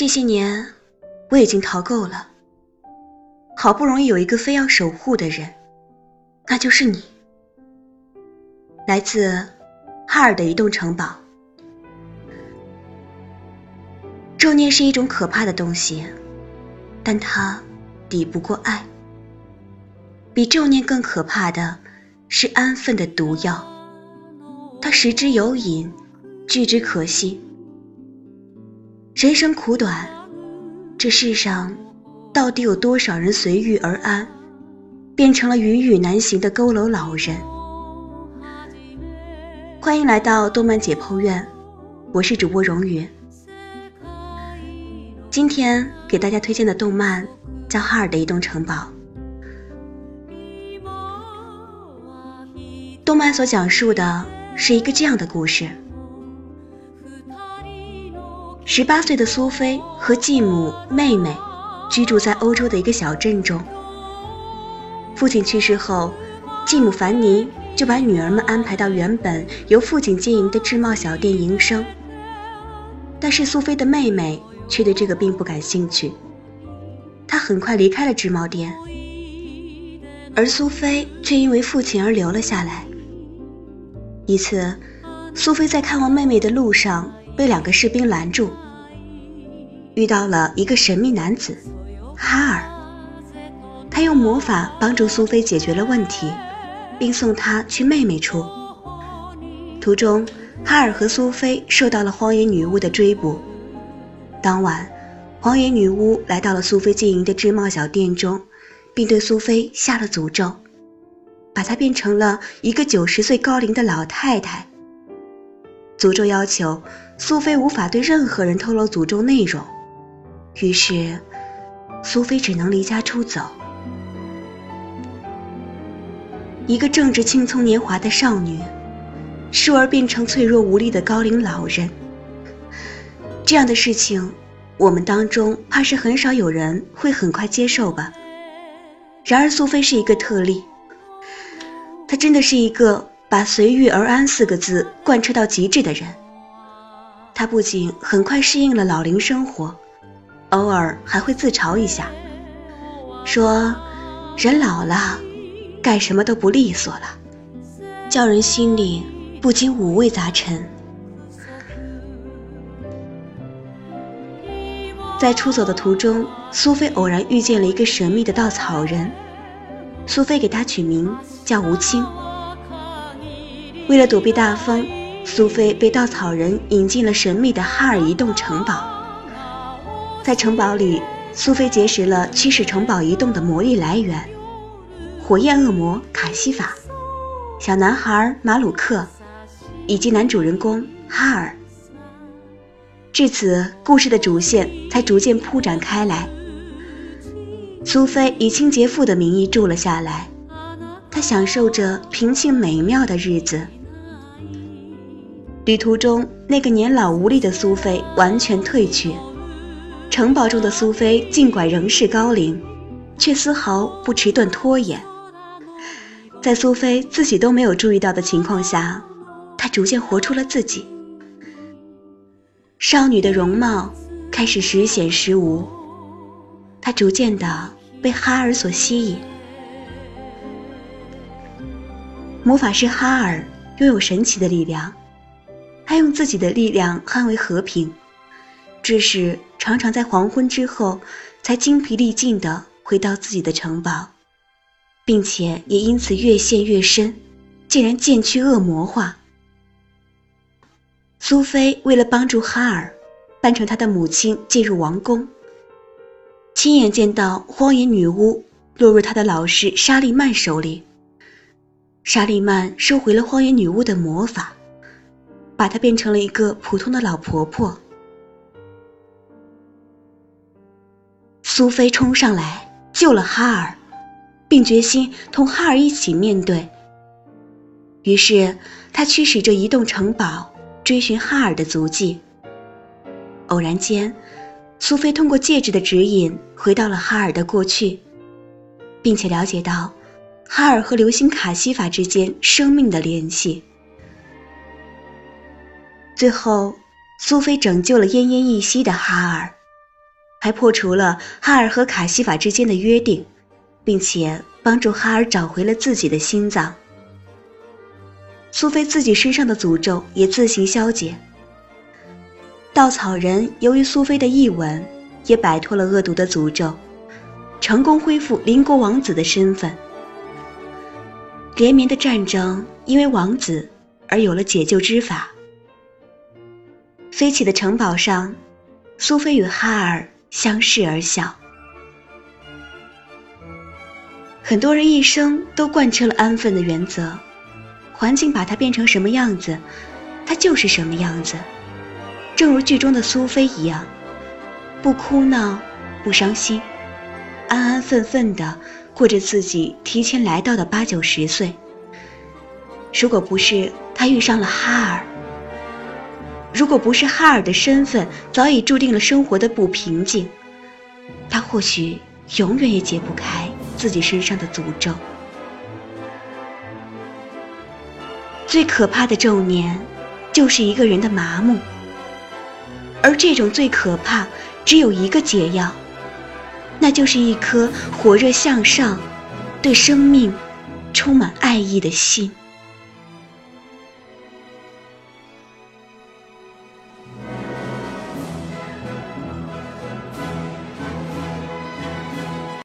这些年我已经逃够了，好不容易有一个非要守护的人，那就是你。来自哈尔的移动城堡。咒念是一种可怕的东西，但它抵不过爱。比咒念更可怕的是安分的毒药，它食之有瘾，拒之可惜。人生苦短，这世上到底有多少人随遇而安，变成了云雨难行的佝偻老人？欢迎来到动漫解剖院，我是主播荣宇。今天给大家推荐的动漫叫《哈尔的移动城堡》。动漫所讲述的是一个这样的故事：十八岁的苏菲和继母、妹妹居住在欧洲的一个小镇中。父亲去世后，继母凡妮就把女儿们安排到原本由父亲经营的制帽小店营生。但是苏菲的妹妹却对这个并不感兴趣，她很快离开了制帽店，而苏菲却因为父亲而留了下来。一次，苏菲在看望妹妹的路上被两个士兵拦住，遇到了一个神秘男子哈尔。他用魔法帮助苏菲解决了问题，并送她去妹妹处。途中，哈尔和苏菲受到了荒野女巫的追捕。当晚，荒野女巫来到了苏菲经营的织帽小店中，并对苏菲下了诅咒。把她变成了一个九十岁高龄的老太太。诅咒要求苏菲无法对任何人透露诅咒内容，于是苏菲只能离家出走。一个正值青葱年华的少女，倏儿变成脆弱无力的高龄老人，这样的事情，我们当中怕是很少有人会很快接受吧。然而苏菲是一个特例。他真的是一个把“随遇而安”四个字贯彻到极致的人。他不仅很快适应了老龄生活，偶尔还会自嘲一下，说：“人老了，干什么都不利索了。”叫人心里不禁五味杂陈。在出走的途中，苏菲偶然遇见了一个神秘的稻草人。苏菲给他取名叫吴青。为了躲避大风，苏菲被稻草人引进了神秘的哈尔移动城堡。在城堡里，苏菲结识了驱使城堡移动的魔力来源——火焰恶魔卡西法、小男孩马鲁克，以及男主人公哈尔。至此，故事的主线才逐渐铺展开来。苏菲以清洁妇的名义住了下来，她享受着平静美妙的日子。旅途中，那个年老无力的苏菲完全退却，城堡中的苏菲尽管仍是高龄，却丝毫不迟钝拖延。在苏菲自己都没有注意到的情况下，她逐渐活出了自己。少女的容貌开始时显时无。她逐渐的被哈尔所吸引。魔法师哈尔拥有神奇的力量，他用自己的力量捍卫和平，致使常常在黄昏之后才精疲力尽的回到自己的城堡，并且也因此越陷越深，竟然渐趋恶魔化。苏菲为了帮助哈尔，扮成他的母亲进入王宫。亲眼见到荒野女巫落入他的老师沙利曼手里，沙利曼收回了荒野女巫的魔法，把她变成了一个普通的老婆婆。苏菲冲上来救了哈尔，并决心同哈尔一起面对。于是，她驱使着移动城堡追寻哈尔的足迹。偶然间。苏菲通过戒指的指引回到了哈尔的过去，并且了解到哈尔和流星卡西法之间生命的联系。最后，苏菲拯救了奄奄一息的哈尔，还破除了哈尔和卡西法之间的约定，并且帮助哈尔找回了自己的心脏。苏菲自己身上的诅咒也自行消解。稻草人由于苏菲的一吻，也摆脱了恶毒的诅咒，成功恢复邻国王子的身份。连绵的战争因为王子而有了解救之法。飞起的城堡上，苏菲与哈尔相视而笑。很多人一生都贯彻了安分的原则，环境把他变成什么样子，他就是什么样子。正如剧中的苏菲一样，不哭闹，不伤心，安安分分的过着自己提前来到的八九十岁。如果不是他遇上了哈尔，如果不是哈尔的身份早已注定了生活的不平静，他或许永远也解不开自己身上的诅咒。最可怕的咒念，就是一个人的麻木。而这种最可怕，只有一个解药，那就是一颗火热向上、对生命充满爱意的心。